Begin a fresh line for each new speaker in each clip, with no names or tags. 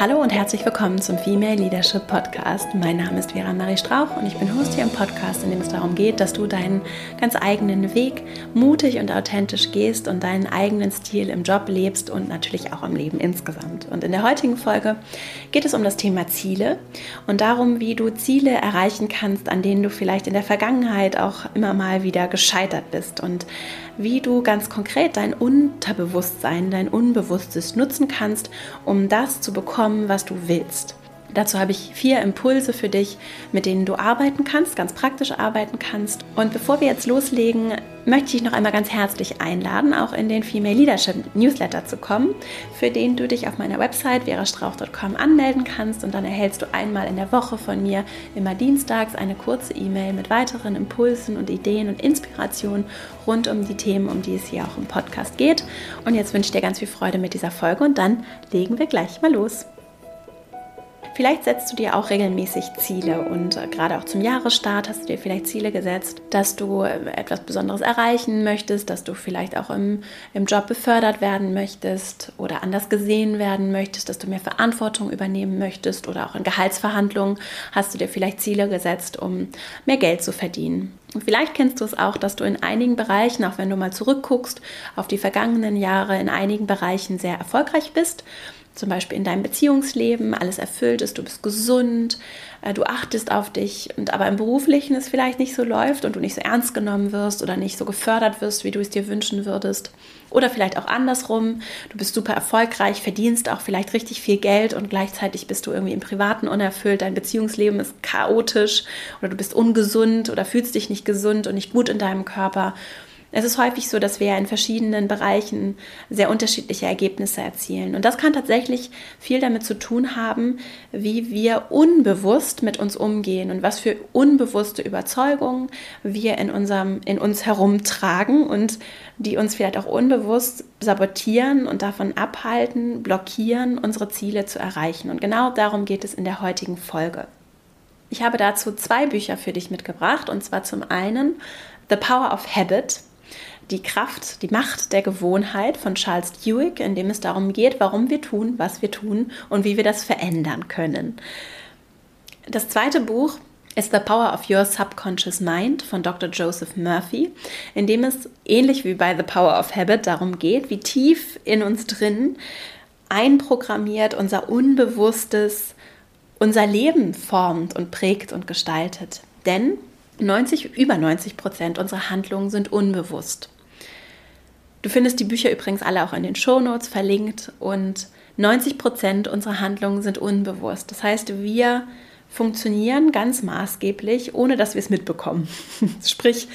Hallo und herzlich willkommen zum Female Leadership Podcast. Mein Name ist Vera Marie Strauch und ich bin Host hier im Podcast, in dem es darum geht, dass du deinen ganz eigenen Weg mutig und authentisch gehst und deinen eigenen Stil im Job lebst und natürlich auch im Leben insgesamt. Und in der heutigen Folge geht es um das Thema Ziele und darum, wie du Ziele erreichen kannst, an denen du vielleicht in der Vergangenheit auch immer mal wieder gescheitert bist und wie du ganz konkret dein Unterbewusstsein, dein Unbewusstes nutzen kannst, um das zu bekommen, was du willst. Dazu habe ich vier Impulse für dich, mit denen du arbeiten kannst, ganz praktisch arbeiten kannst. Und bevor wir jetzt loslegen, möchte ich noch einmal ganz herzlich einladen, auch in den Female Leadership Newsletter zu kommen, für den du dich auf meiner Website verastrauch.com anmelden kannst und dann erhältst du einmal in der Woche von mir immer dienstags eine kurze E-Mail mit weiteren Impulsen und Ideen und Inspirationen rund um die Themen, um die es hier auch im Podcast geht. Und jetzt wünsche ich dir ganz viel Freude mit dieser Folge und dann legen wir gleich mal los. Vielleicht setzt du dir auch regelmäßig Ziele und äh, gerade auch zum Jahresstart hast du dir vielleicht Ziele gesetzt, dass du äh, etwas Besonderes erreichen möchtest, dass du vielleicht auch im, im Job befördert werden möchtest oder anders gesehen werden möchtest, dass du mehr Verantwortung übernehmen möchtest oder auch in Gehaltsverhandlungen hast du dir vielleicht Ziele gesetzt, um mehr Geld zu verdienen. Und vielleicht kennst du es auch, dass du in einigen Bereichen, auch wenn du mal zurückguckst auf die vergangenen Jahre, in einigen Bereichen sehr erfolgreich bist zum Beispiel in deinem Beziehungsleben alles erfüllt ist, du bist gesund, äh, du achtest auf dich und aber im beruflichen es vielleicht nicht so läuft und du nicht so ernst genommen wirst oder nicht so gefördert wirst, wie du es dir wünschen würdest. Oder vielleicht auch andersrum, du bist super erfolgreich, verdienst auch vielleicht richtig viel Geld und gleichzeitig bist du irgendwie im Privaten unerfüllt, dein Beziehungsleben ist chaotisch oder du bist ungesund oder fühlst dich nicht gesund und nicht gut in deinem Körper es ist häufig so, dass wir in verschiedenen Bereichen sehr unterschiedliche Ergebnisse erzielen. Und das kann tatsächlich viel damit zu tun haben, wie wir unbewusst mit uns umgehen und was für unbewusste Überzeugungen wir in, unserem, in uns herumtragen und die uns vielleicht auch unbewusst sabotieren und davon abhalten, blockieren, unsere Ziele zu erreichen. Und genau darum geht es in der heutigen Folge. Ich habe dazu zwei Bücher für dich mitgebracht, und zwar zum einen The Power of Habit die Kraft, die Macht der Gewohnheit von Charles Duhigg, in dem es darum geht, warum wir tun, was wir tun und wie wir das verändern können. Das zweite Buch ist The Power of Your Subconscious Mind von Dr. Joseph Murphy, in dem es ähnlich wie bei The Power of Habit darum geht, wie tief in uns drin einprogrammiert unser Unbewusstes unser Leben formt und prägt und gestaltet. Denn 90, über 90 Prozent unserer Handlungen sind unbewusst. Du findest die Bücher übrigens alle auch in den Shownotes verlinkt und 90 Prozent unserer Handlungen sind unbewusst. Das heißt, wir funktionieren ganz maßgeblich, ohne dass wir es mitbekommen. Sprich,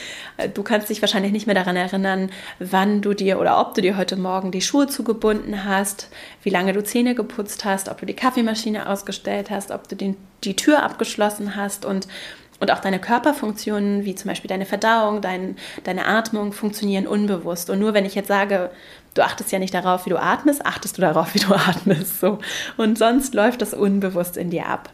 du kannst dich wahrscheinlich nicht mehr daran erinnern, wann du dir oder ob du dir heute Morgen die Schuhe zugebunden hast, wie lange du Zähne geputzt hast, ob du die Kaffeemaschine ausgestellt hast, ob du den, die Tür abgeschlossen hast und und auch deine Körperfunktionen, wie zum Beispiel deine Verdauung, dein, deine Atmung, funktionieren unbewusst. Und nur wenn ich jetzt sage, du achtest ja nicht darauf, wie du atmest, achtest du darauf, wie du atmest. So. Und sonst läuft das unbewusst in dir ab.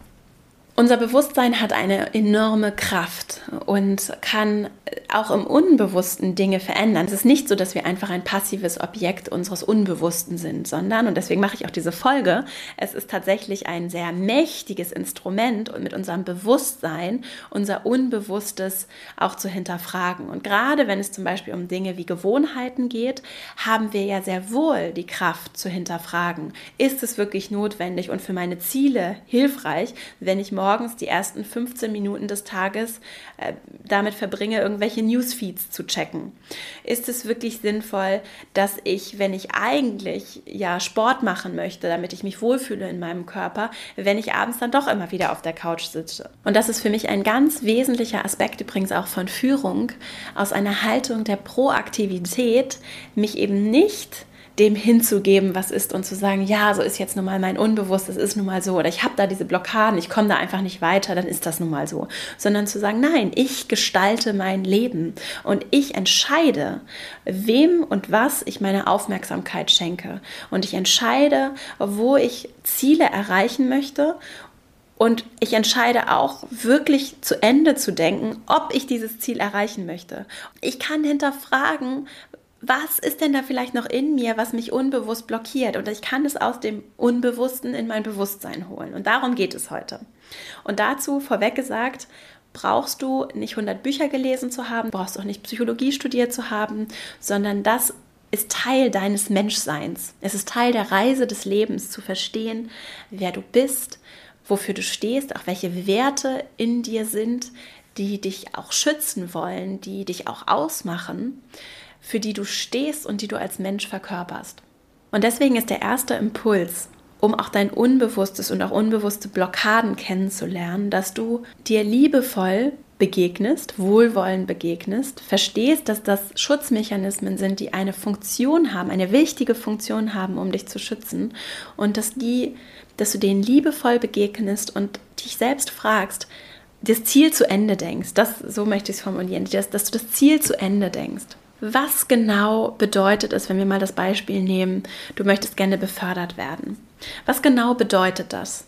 Unser Bewusstsein hat eine enorme Kraft und kann auch im Unbewussten Dinge verändern. Es ist nicht so, dass wir einfach ein passives Objekt unseres Unbewussten sind, sondern, und deswegen mache ich auch diese Folge, es ist tatsächlich ein sehr mächtiges Instrument und mit unserem Bewusstsein unser Unbewusstes auch zu hinterfragen. Und gerade wenn es zum Beispiel um Dinge wie Gewohnheiten geht, haben wir ja sehr wohl die Kraft zu hinterfragen. Ist es wirklich notwendig und für meine Ziele hilfreich, wenn ich morgen morgens die ersten 15 Minuten des Tages äh, damit verbringe, irgendwelche Newsfeeds zu checken? Ist es wirklich sinnvoll, dass ich, wenn ich eigentlich ja Sport machen möchte, damit ich mich wohlfühle in meinem Körper, wenn ich abends dann doch immer wieder auf der Couch sitze? Und das ist für mich ein ganz wesentlicher Aspekt übrigens auch von Führung, aus einer Haltung der Proaktivität, mich eben nicht dem hinzugeben, was ist und zu sagen, ja, so ist jetzt nun mal mein Unbewusstes, ist nun mal so. Oder ich habe da diese Blockaden, ich komme da einfach nicht weiter, dann ist das nun mal so, sondern zu sagen, nein, ich gestalte mein Leben und ich entscheide, wem und was ich meine Aufmerksamkeit schenke. Und ich entscheide, wo ich Ziele erreichen möchte. Und ich entscheide auch wirklich zu Ende zu denken, ob ich dieses Ziel erreichen möchte. Ich kann hinterfragen, was ist denn da vielleicht noch in mir, was mich unbewusst blockiert? Und ich kann es aus dem Unbewussten in mein Bewusstsein holen. Und darum geht es heute. Und dazu vorweg gesagt, brauchst du nicht 100 Bücher gelesen zu haben, brauchst auch nicht Psychologie studiert zu haben, sondern das ist Teil deines Menschseins. Es ist Teil der Reise des Lebens zu verstehen, wer du bist, wofür du stehst, auch welche Werte in dir sind, die dich auch schützen wollen, die dich auch ausmachen, für die du stehst und die du als Mensch verkörperst. Und deswegen ist der erste Impuls, um auch dein Unbewusstes und auch unbewusste Blockaden kennenzulernen, dass du dir liebevoll begegnest, wohlwollend begegnest, verstehst, dass das Schutzmechanismen sind, die eine Funktion haben, eine wichtige Funktion haben, um dich zu schützen und dass die, dass du denen liebevoll begegnest und dich selbst fragst, das Ziel zu Ende denkst. Das so möchte ich es formulieren, dass, dass du das Ziel zu Ende denkst. Was genau bedeutet es, wenn wir mal das Beispiel nehmen, du möchtest gerne befördert werden? Was genau bedeutet das?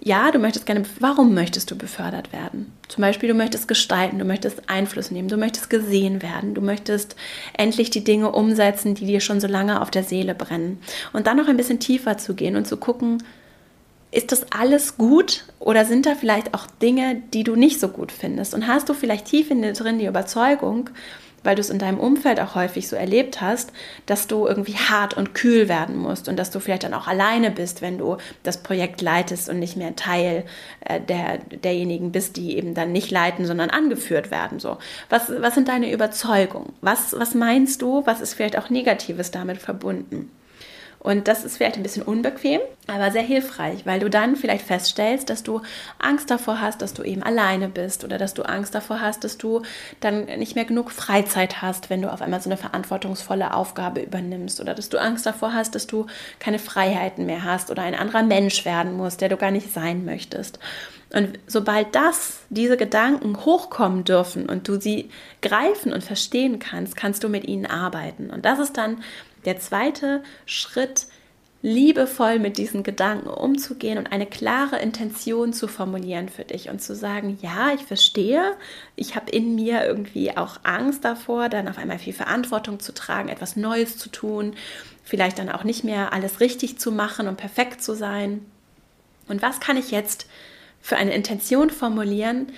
Ja, du möchtest gerne, warum möchtest du befördert werden? Zum Beispiel, du möchtest gestalten, du möchtest Einfluss nehmen, du möchtest gesehen werden, du möchtest endlich die Dinge umsetzen, die dir schon so lange auf der Seele brennen. Und dann noch ein bisschen tiefer zu gehen und zu gucken, ist das alles gut oder sind da vielleicht auch Dinge, die du nicht so gut findest? Und hast du vielleicht tief in dir drin die Überzeugung, weil du es in deinem Umfeld auch häufig so erlebt hast, dass du irgendwie hart und kühl werden musst und dass du vielleicht dann auch alleine bist, wenn du das Projekt leitest und nicht mehr Teil äh, der, derjenigen bist, die eben dann nicht leiten, sondern angeführt werden. So. Was, was sind deine Überzeugungen? Was, was meinst du? Was ist vielleicht auch Negatives damit verbunden? Und das ist vielleicht ein bisschen unbequem, aber sehr hilfreich, weil du dann vielleicht feststellst, dass du Angst davor hast, dass du eben alleine bist oder dass du Angst davor hast, dass du dann nicht mehr genug Freizeit hast, wenn du auf einmal so eine verantwortungsvolle Aufgabe übernimmst oder dass du Angst davor hast, dass du keine Freiheiten mehr hast oder ein anderer Mensch werden musst, der du gar nicht sein möchtest. Und sobald das, diese Gedanken hochkommen dürfen und du sie greifen und verstehen kannst, kannst du mit ihnen arbeiten. Und das ist dann der zweite Schritt, liebevoll mit diesen Gedanken umzugehen und eine klare Intention zu formulieren für dich und zu sagen, ja, ich verstehe, ich habe in mir irgendwie auch Angst davor, dann auf einmal viel Verantwortung zu tragen, etwas Neues zu tun, vielleicht dann auch nicht mehr alles richtig zu machen und perfekt zu sein. Und was kann ich jetzt für eine Intention formulieren,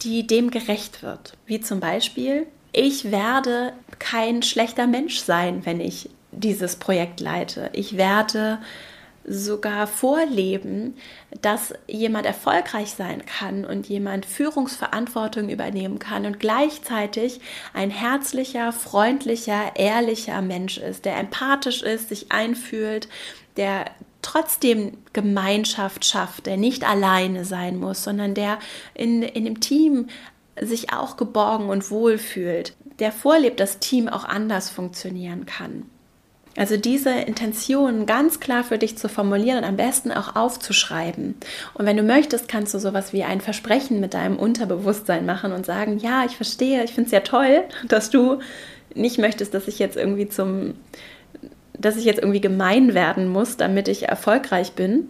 die dem gerecht wird? Wie zum Beispiel, ich werde kein schlechter Mensch sein, wenn ich dieses Projekt leite. Ich werde sogar vorleben, dass jemand erfolgreich sein kann und jemand Führungsverantwortung übernehmen kann und gleichzeitig ein herzlicher, freundlicher, ehrlicher Mensch ist, der empathisch ist, sich einfühlt, der trotzdem Gemeinschaft schafft, der nicht alleine sein muss, sondern der in, in dem Team sich auch geborgen und wohl fühlt, der vorlebt, dass Team auch anders funktionieren kann. Also diese Intention ganz klar für dich zu formulieren und am besten auch aufzuschreiben. Und wenn du möchtest, kannst du sowas wie ein Versprechen mit deinem Unterbewusstsein machen und sagen, ja, ich verstehe, ich finde es ja toll, dass du nicht möchtest, dass ich jetzt irgendwie zum, dass ich jetzt irgendwie gemein werden muss, damit ich erfolgreich bin.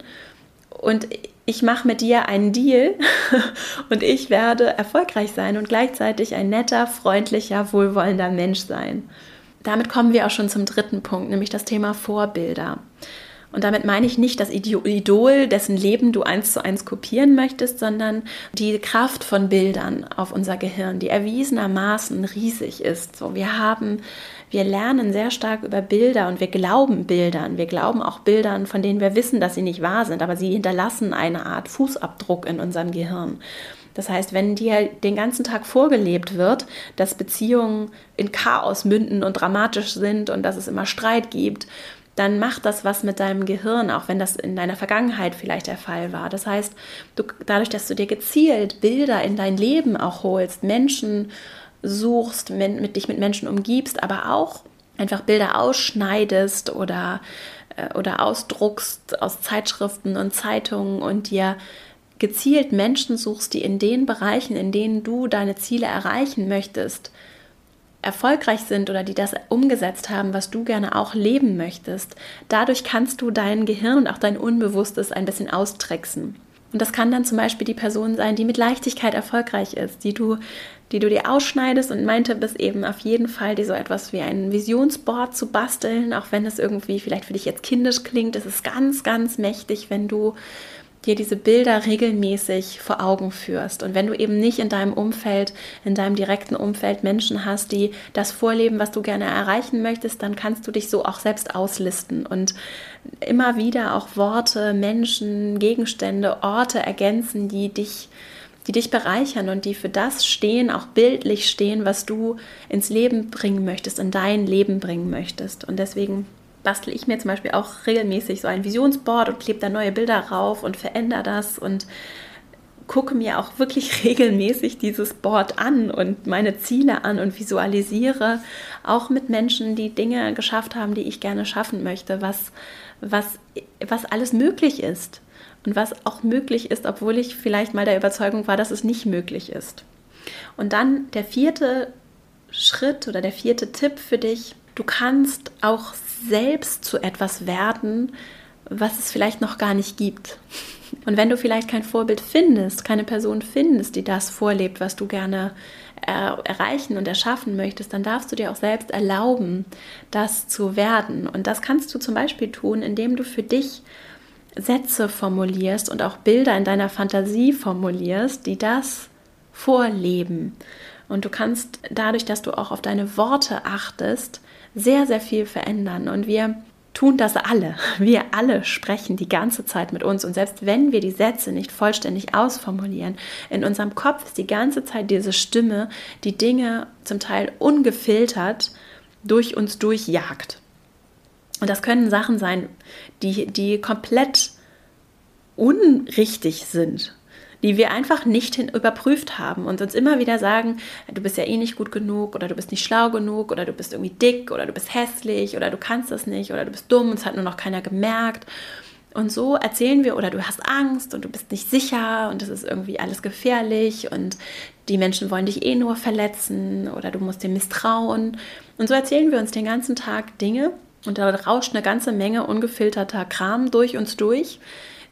Und ich mache mit dir einen Deal und ich werde erfolgreich sein und gleichzeitig ein netter, freundlicher, wohlwollender Mensch sein damit kommen wir auch schon zum dritten Punkt, nämlich das Thema Vorbilder. Und damit meine ich nicht das Idol, dessen Leben du eins zu eins kopieren möchtest, sondern die Kraft von Bildern auf unser Gehirn, die erwiesenermaßen riesig ist. So, wir haben, wir lernen sehr stark über Bilder und wir glauben Bildern. Wir glauben auch Bildern, von denen wir wissen, dass sie nicht wahr sind, aber sie hinterlassen eine Art Fußabdruck in unserem Gehirn. Das heißt, wenn dir den ganzen Tag vorgelebt wird, dass Beziehungen in Chaos münden und dramatisch sind und dass es immer Streit gibt, dann macht das was mit deinem Gehirn, auch wenn das in deiner Vergangenheit vielleicht der Fall war. Das heißt, du, dadurch, dass du dir gezielt Bilder in dein Leben auch holst, Menschen suchst, mit, mit dich mit Menschen umgibst, aber auch einfach Bilder ausschneidest oder, äh, oder ausdruckst aus Zeitschriften und Zeitungen und dir gezielt Menschen suchst, die in den Bereichen, in denen du deine Ziele erreichen möchtest, erfolgreich sind oder die das umgesetzt haben, was du gerne auch leben möchtest, dadurch kannst du dein Gehirn und auch dein Unbewusstes ein bisschen austricksen. Und das kann dann zum Beispiel die Person sein, die mit Leichtigkeit erfolgreich ist, die du, die du dir ausschneidest und meinte bis eben auf jeden Fall, dir so etwas wie ein Visionsboard zu basteln, auch wenn es irgendwie vielleicht für dich jetzt kindisch klingt. Es ist ganz, ganz mächtig, wenn du dir diese Bilder regelmäßig vor Augen führst. Und wenn du eben nicht in deinem Umfeld, in deinem direkten Umfeld Menschen hast, die das vorleben, was du gerne erreichen möchtest, dann kannst du dich so auch selbst auslisten und immer wieder auch Worte, Menschen, Gegenstände, Orte ergänzen, die dich die dich bereichern und die für das stehen, auch bildlich stehen, was du ins Leben bringen möchtest, in dein Leben bringen möchtest. Und deswegen bastel ich mir zum Beispiel auch regelmäßig so ein Visionsboard und klebe da neue Bilder rauf und verändere das und gucke mir auch wirklich regelmäßig dieses Board an und meine Ziele an und visualisiere auch mit Menschen, die Dinge geschafft haben, die ich gerne schaffen möchte, was, was, was alles möglich ist und was auch möglich ist, obwohl ich vielleicht mal der Überzeugung war, dass es nicht möglich ist. Und dann der vierte Schritt oder der vierte Tipp für dich, du kannst auch selbst zu etwas werden, was es vielleicht noch gar nicht gibt. Und wenn du vielleicht kein Vorbild findest, keine Person findest, die das vorlebt, was du gerne er erreichen und erschaffen möchtest, dann darfst du dir auch selbst erlauben, das zu werden. Und das kannst du zum Beispiel tun, indem du für dich Sätze formulierst und auch Bilder in deiner Fantasie formulierst, die das vorleben. Und du kannst dadurch, dass du auch auf deine Worte achtest, sehr, sehr viel verändern. Und wir tun das alle. Wir alle sprechen die ganze Zeit mit uns. Und selbst wenn wir die Sätze nicht vollständig ausformulieren, in unserem Kopf ist die ganze Zeit diese Stimme, die Dinge zum Teil ungefiltert durch uns durchjagt. Und das können Sachen sein, die, die komplett unrichtig sind die wir einfach nicht überprüft haben und uns immer wieder sagen, du bist ja eh nicht gut genug oder du bist nicht schlau genug oder du bist irgendwie dick oder du bist hässlich oder du kannst das nicht oder du bist dumm und es hat nur noch keiner gemerkt. Und so erzählen wir, oder du hast Angst und du bist nicht sicher und es ist irgendwie alles gefährlich und die Menschen wollen dich eh nur verletzen oder du musst dir misstrauen. Und so erzählen wir uns den ganzen Tag Dinge und da rauscht eine ganze Menge ungefilterter Kram durch uns durch,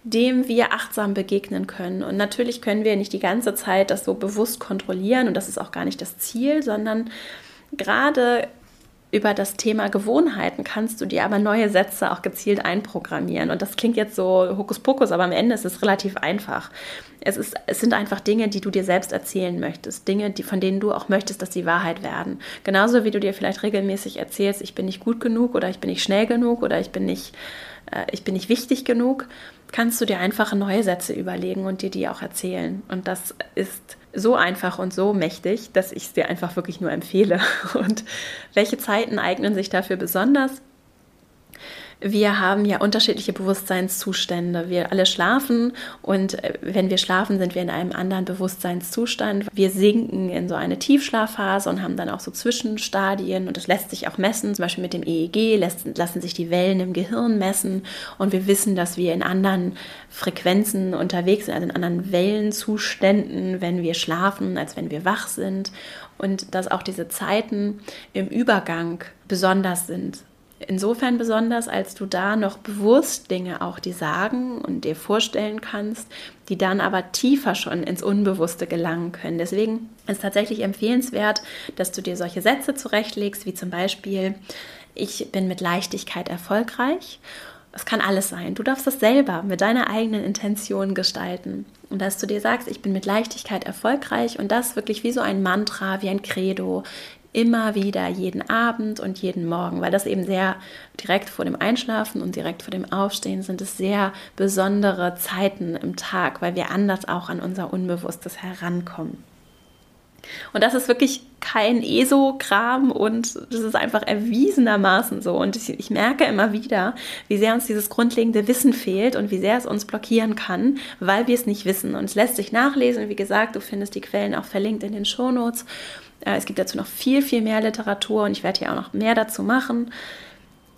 dem wir achtsam begegnen können. Und natürlich können wir nicht die ganze Zeit das so bewusst kontrollieren und das ist auch gar nicht das Ziel, sondern gerade über das Thema Gewohnheiten kannst du dir aber neue Sätze auch gezielt einprogrammieren. Und das klingt jetzt so Hokuspokus, aber am Ende ist es relativ einfach. Es, ist, es sind einfach Dinge, die du dir selbst erzählen möchtest. Dinge, die, von denen du auch möchtest, dass die Wahrheit werden. Genauso wie du dir vielleicht regelmäßig erzählst, ich bin nicht gut genug oder ich bin nicht schnell genug oder ich bin nicht, äh, ich bin nicht wichtig genug kannst du dir einfache neue Sätze überlegen und dir die auch erzählen. Und das ist so einfach und so mächtig, dass ich es dir einfach wirklich nur empfehle. Und welche Zeiten eignen sich dafür besonders? Wir haben ja unterschiedliche Bewusstseinszustände. Wir alle schlafen und äh, wenn wir schlafen, sind wir in einem anderen Bewusstseinszustand. Wir sinken in so eine Tiefschlafphase und haben dann auch so Zwischenstadien und das lässt sich auch messen. Zum Beispiel mit dem EEG lassen, lassen sich die Wellen im Gehirn messen und wir wissen, dass wir in anderen Frequenzen unterwegs sind, also in anderen Wellenzuständen, wenn wir schlafen, als wenn wir wach sind und dass auch diese Zeiten im Übergang besonders sind insofern besonders, als du da noch bewusst Dinge auch dir sagen und dir vorstellen kannst, die dann aber tiefer schon ins Unbewusste gelangen können. Deswegen ist tatsächlich empfehlenswert, dass du dir solche Sätze zurechtlegst, wie zum Beispiel, ich bin mit Leichtigkeit erfolgreich. Das kann alles sein. Du darfst das selber mit deiner eigenen Intention gestalten. Und dass du dir sagst, ich bin mit Leichtigkeit erfolgreich und das wirklich wie so ein Mantra, wie ein Credo immer wieder jeden Abend und jeden Morgen, weil das eben sehr direkt vor dem Einschlafen und direkt vor dem Aufstehen sind es sehr besondere Zeiten im Tag, weil wir anders auch an unser Unbewusstes herankommen. Und das ist wirklich kein ESO-Kram und das ist einfach erwiesenermaßen so. Und ich, ich, merke immer wieder, wie sehr uns dieses grundlegende Wissen fehlt und wie sehr es uns blockieren kann, weil wir es nicht wissen. Und es lässt sich nachlesen. Wie gesagt, du findest die Quellen auch verlinkt in den Shownotes. Äh, es gibt dazu noch viel, viel mehr Literatur und ich werde hier auch noch mehr dazu machen.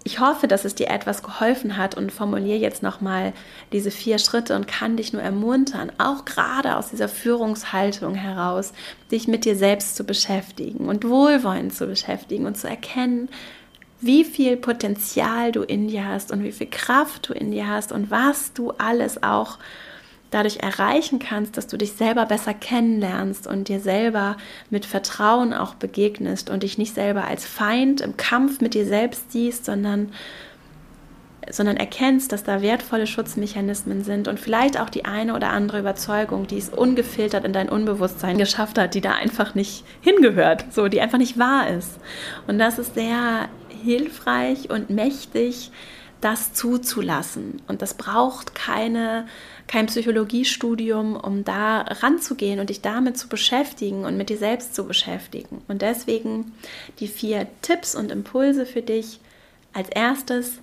Ich hoffe, dass es dir etwas geholfen hat und formuliere jetzt nochmal diese vier Schritte und kann dich nur ermuntern, auch gerade aus dieser Führungshaltung heraus, dich mit dir selbst zu beschäftigen und wohlwollend zu beschäftigen und zu erkennen, wie viel Potenzial du in dir hast und wie viel Kraft du in dir hast und was du alles auch dadurch erreichen kannst, dass du dich selber besser kennenlernst und dir selber mit Vertrauen auch begegnest und dich nicht selber als Feind im Kampf mit dir selbst siehst, sondern sondern erkennst, dass da wertvolle Schutzmechanismen sind und vielleicht auch die eine oder andere Überzeugung, die es ungefiltert in dein Unbewusstsein geschafft hat, die da einfach nicht hingehört, so die einfach nicht wahr ist. Und das ist sehr hilfreich und mächtig, das zuzulassen. Und das braucht keine, kein Psychologiestudium, um da ranzugehen und dich damit zu beschäftigen und mit dir selbst zu beschäftigen. Und deswegen die vier Tipps und Impulse für dich. Als erstes,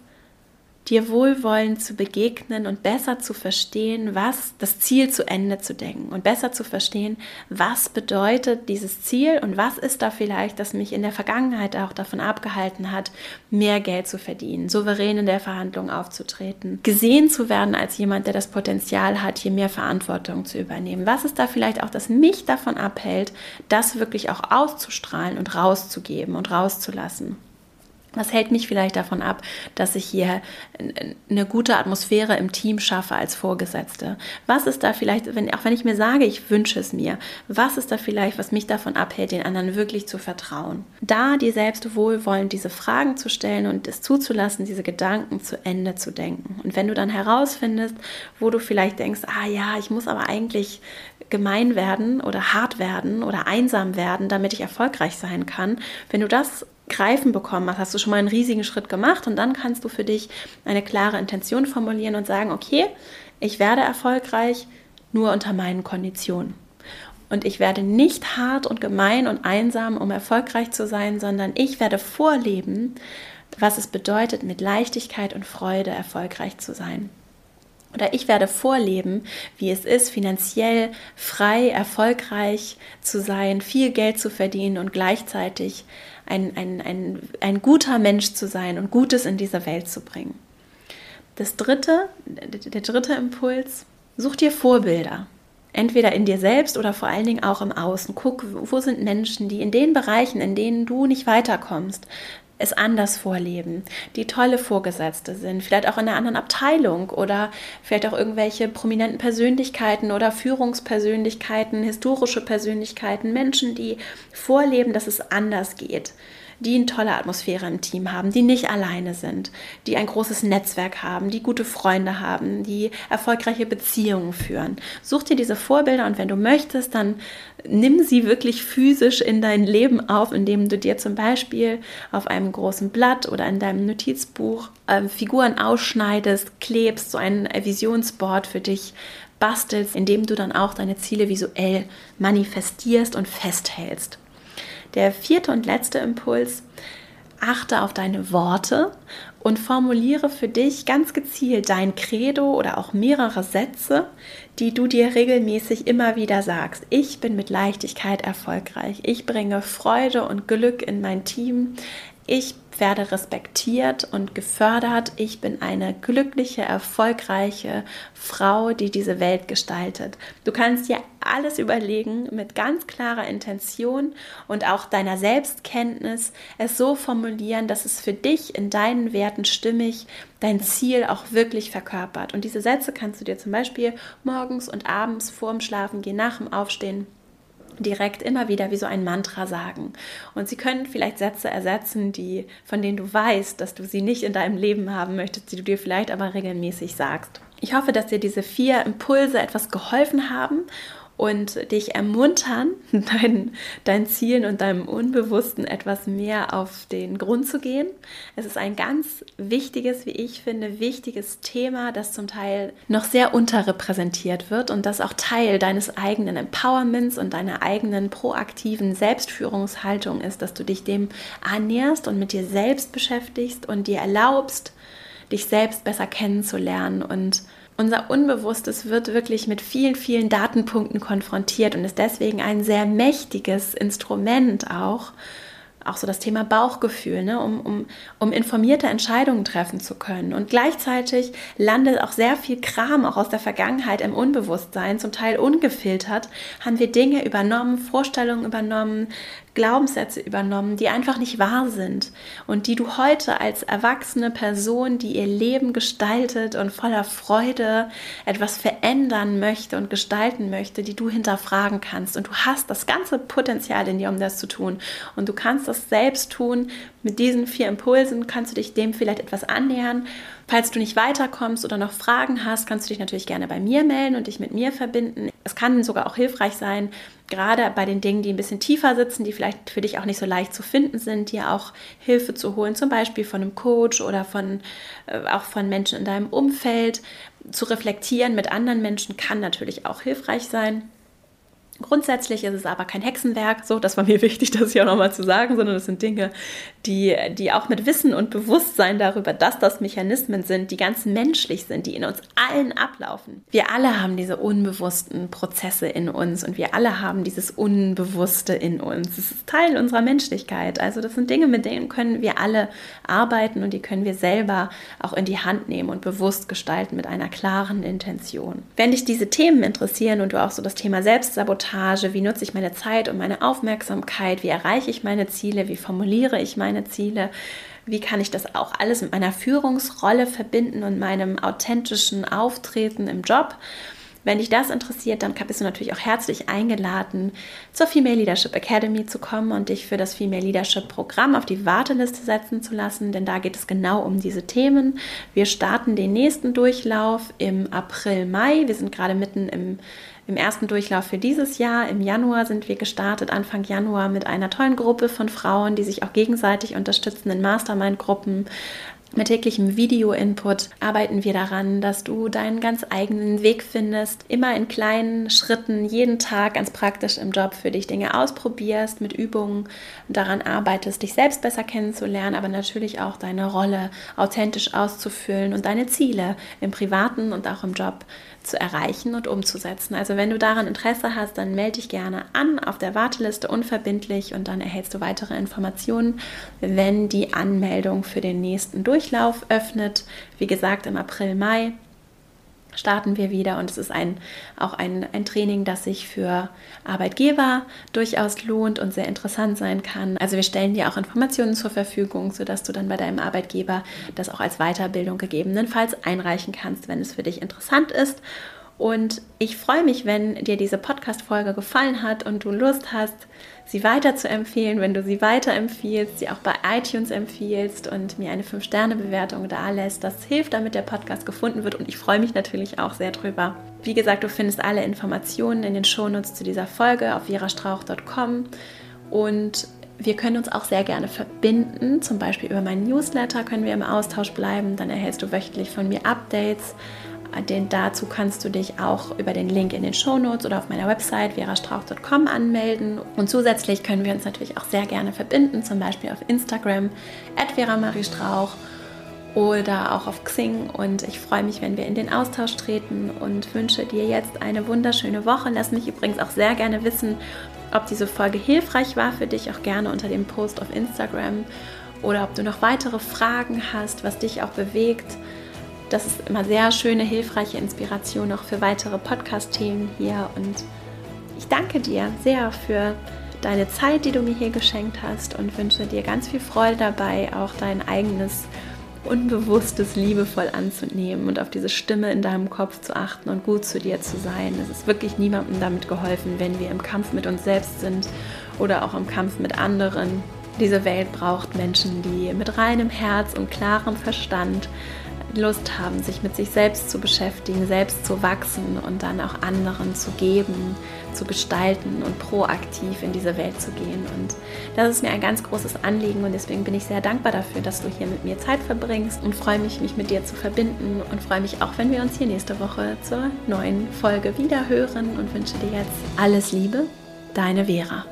dir wohlwollend zu begegnen und besser zu verstehen, was das Ziel zu Ende zu denken und besser zu verstehen, was bedeutet dieses Ziel und was ist da vielleicht, das mich in der Vergangenheit auch davon abgehalten hat, mehr Geld zu verdienen, souverän in der Verhandlung aufzutreten, gesehen zu werden als jemand, der das Potenzial hat, hier mehr Verantwortung zu übernehmen. Was ist da vielleicht auch, das mich davon abhält, das wirklich auch auszustrahlen und rauszugeben und rauszulassen? Was hält mich vielleicht davon ab, dass ich hier eine gute Atmosphäre im Team schaffe als Vorgesetzte? Was ist da vielleicht, wenn, auch wenn ich mir sage, ich wünsche es mir, was ist da vielleicht, was mich davon abhält, den anderen wirklich zu vertrauen? Da dir selbst wohlwollend diese Fragen zu stellen und es zuzulassen, diese Gedanken zu Ende zu denken. Und wenn du dann herausfindest, wo du vielleicht denkst, ah ja, ich muss aber eigentlich gemein werden oder hart werden oder einsam werden, damit ich erfolgreich sein kann, wenn du das Greifen bekommen hast, hast du schon mal einen riesigen Schritt gemacht und dann kannst du für dich eine klare Intention formulieren und sagen, okay, ich werde erfolgreich nur unter meinen Konditionen. Und ich werde nicht hart und gemein und einsam, um erfolgreich zu sein, sondern ich werde vorleben, was es bedeutet, mit Leichtigkeit und Freude erfolgreich zu sein. Oder ich werde vorleben, wie es ist, finanziell frei, erfolgreich zu sein, viel Geld zu verdienen und gleichzeitig ein, ein, ein, ein guter Mensch zu sein und Gutes in diese Welt zu bringen. Das dritte, der dritte Impuls, such dir Vorbilder. Entweder in dir selbst oder vor allen Dingen auch im Außen. Guck, wo sind Menschen, die in den Bereichen, in denen du nicht weiterkommst, es anders vorleben, die tolle Vorgesetzte sind, vielleicht auch in einer anderen Abteilung oder vielleicht auch irgendwelche prominenten Persönlichkeiten oder Führungspersönlichkeiten, historische Persönlichkeiten, Menschen, die vorleben, dass es anders geht die eine tolle Atmosphäre im Team haben, die nicht alleine sind, die ein großes Netzwerk haben, die gute Freunde haben, die erfolgreiche Beziehungen führen. Such dir diese Vorbilder und wenn du möchtest, dann nimm sie wirklich physisch in dein Leben auf, indem du dir zum Beispiel auf einem großen Blatt oder in deinem Notizbuch äh, Figuren ausschneidest, klebst, so ein Visionsboard für dich bastelst, indem du dann auch deine Ziele visuell manifestierst und festhältst. Der vierte und letzte Impuls, achte auf deine Worte und formuliere für dich ganz gezielt dein Credo oder auch mehrere Sätze, die du dir regelmäßig immer wieder sagst. Ich bin mit Leichtigkeit erfolgreich. Ich bringe Freude und Glück in mein Team. Ich werde respektiert und gefördert. Ich bin eine glückliche, erfolgreiche Frau, die diese Welt gestaltet. Du kannst dir alles überlegen mit ganz klarer Intention und auch deiner Selbstkenntnis, es so formulieren, dass es für dich in deinen Werten stimmig dein Ziel auch wirklich verkörpert. Und diese Sätze kannst du dir zum Beispiel morgens und abends vorm Schlafen gehen, nach dem Aufstehen direkt immer wieder wie so ein Mantra sagen. Und sie können vielleicht Sätze ersetzen, die, von denen du weißt, dass du sie nicht in deinem Leben haben möchtest, die du dir vielleicht aber regelmäßig sagst. Ich hoffe, dass dir diese vier Impulse etwas geholfen haben und dich ermuntern, deinen, deinen Zielen und deinem Unbewussten etwas mehr auf den Grund zu gehen. Es ist ein ganz wichtiges, wie ich finde, wichtiges Thema, das zum Teil noch sehr unterrepräsentiert wird und das auch Teil deines eigenen Empowerments und deiner eigenen proaktiven Selbstführungshaltung ist, dass du dich dem annäherst und mit dir selbst beschäftigst und dir erlaubst, dich selbst besser kennenzulernen und unser Unbewusstes wird wirklich mit vielen, vielen Datenpunkten konfrontiert und ist deswegen ein sehr mächtiges Instrument auch, auch so das Thema Bauchgefühl, ne, um, um, um informierte Entscheidungen treffen zu können. Und gleichzeitig landet auch sehr viel Kram auch aus der Vergangenheit im Unbewusstsein, zum Teil ungefiltert, haben wir Dinge übernommen, Vorstellungen übernommen, Glaubenssätze übernommen, die einfach nicht wahr sind und die du heute als erwachsene Person, die ihr Leben gestaltet und voller Freude etwas verändern möchte und gestalten möchte, die du hinterfragen kannst. Und du hast das ganze Potenzial in dir, um das zu tun. Und du kannst das selbst tun. Mit diesen vier Impulsen kannst du dich dem vielleicht etwas annähern. Falls du nicht weiterkommst oder noch Fragen hast, kannst du dich natürlich gerne bei mir melden und dich mit mir verbinden. Es kann sogar auch hilfreich sein, gerade bei den Dingen, die ein bisschen tiefer sitzen, die vielleicht für dich auch nicht so leicht zu finden sind, dir auch Hilfe zu holen, zum Beispiel von einem Coach oder von, äh, auch von Menschen in deinem Umfeld. Zu reflektieren mit anderen Menschen kann natürlich auch hilfreich sein. Grundsätzlich ist es aber kein Hexenwerk, so, das war mir wichtig, das hier auch nochmal zu sagen, sondern es sind Dinge, die, die auch mit Wissen und Bewusstsein darüber, dass das Mechanismen sind, die ganz menschlich sind, die in uns allen ablaufen. Wir alle haben diese unbewussten Prozesse in uns und wir alle haben dieses Unbewusste in uns. Das ist Teil unserer Menschlichkeit. Also das sind Dinge, mit denen können wir alle arbeiten und die können wir selber auch in die Hand nehmen und bewusst gestalten mit einer klaren Intention. Wenn dich diese Themen interessieren und du auch so das Thema Selbstsabotage Sabotage, wie nutze ich meine Zeit und meine Aufmerksamkeit, wie erreiche ich meine Ziele, wie formuliere ich meine Ziele, wie kann ich das auch alles mit meiner Führungsrolle verbinden und meinem authentischen Auftreten im Job. Wenn dich das interessiert, dann bist du natürlich auch herzlich eingeladen, zur Female Leadership Academy zu kommen und dich für das Female Leadership Programm auf die Warteliste setzen zu lassen, denn da geht es genau um diese Themen. Wir starten den nächsten Durchlauf im April, Mai. Wir sind gerade mitten im im ersten Durchlauf für dieses Jahr. Im Januar sind wir gestartet, Anfang Januar, mit einer tollen Gruppe von Frauen, die sich auch gegenseitig unterstützen in Mastermind-Gruppen. Mit täglichem Video-Input arbeiten wir daran, dass du deinen ganz eigenen Weg findest, immer in kleinen Schritten, jeden Tag ganz praktisch im Job für dich Dinge ausprobierst, mit Übungen daran arbeitest, dich selbst besser kennenzulernen, aber natürlich auch deine Rolle authentisch auszufüllen und deine Ziele im privaten und auch im Job zu erreichen und umzusetzen. Also wenn du daran Interesse hast, dann melde dich gerne an auf der Warteliste unverbindlich und dann erhältst du weitere Informationen, wenn die Anmeldung für den nächsten Durchlauf öffnet. Wie gesagt, im April, Mai starten wir wieder und es ist ein, auch ein, ein Training, das sich für Arbeitgeber durchaus lohnt und sehr interessant sein kann. Also wir stellen dir auch Informationen zur Verfügung, sodass du dann bei deinem Arbeitgeber das auch als Weiterbildung gegebenenfalls einreichen kannst, wenn es für dich interessant ist. Und ich freue mich, wenn dir diese Podcast-Folge gefallen hat und du Lust hast, sie weiter zu empfehlen, wenn du sie weiterempfiehlst, sie auch bei iTunes empfiehlst und mir eine 5-Sterne-Bewertung da lässt. Das hilft, damit der Podcast gefunden wird und ich freue mich natürlich auch sehr drüber. Wie gesagt, du findest alle Informationen in den Shownotes zu dieser Folge auf verastrauch.com und wir können uns auch sehr gerne verbinden, zum Beispiel über meinen Newsletter können wir im Austausch bleiben. Dann erhältst du wöchentlich von mir Updates den, dazu kannst du dich auch über den Link in den Show Notes oder auf meiner Website verastrauch.com anmelden. Und zusätzlich können wir uns natürlich auch sehr gerne verbinden, zum Beispiel auf Instagram, @vera_marie_strauch oder auch auf Xing. Und ich freue mich, wenn wir in den Austausch treten und wünsche dir jetzt eine wunderschöne Woche. Lass mich übrigens auch sehr gerne wissen, ob diese Folge hilfreich war für dich, auch gerne unter dem Post auf Instagram oder ob du noch weitere Fragen hast, was dich auch bewegt das ist immer sehr schöne, hilfreiche Inspiration auch für weitere Podcast-Themen hier. Und ich danke dir sehr für deine Zeit, die du mir hier geschenkt hast und wünsche dir ganz viel Freude dabei, auch dein eigenes Unbewusstes liebevoll anzunehmen und auf diese Stimme in deinem Kopf zu achten und gut zu dir zu sein. Es ist wirklich niemandem damit geholfen, wenn wir im Kampf mit uns selbst sind oder auch im Kampf mit anderen. Diese Welt braucht Menschen, die mit reinem Herz und klarem Verstand Lust haben, sich mit sich selbst zu beschäftigen, selbst zu wachsen und dann auch anderen zu geben, zu gestalten und proaktiv in diese Welt zu gehen. Und das ist mir ein ganz großes Anliegen und deswegen bin ich sehr dankbar dafür, dass du hier mit mir Zeit verbringst und freue mich, mich mit dir zu verbinden und freue mich auch, wenn wir uns hier nächste Woche zur neuen Folge wieder hören und wünsche dir jetzt alles Liebe, deine Vera.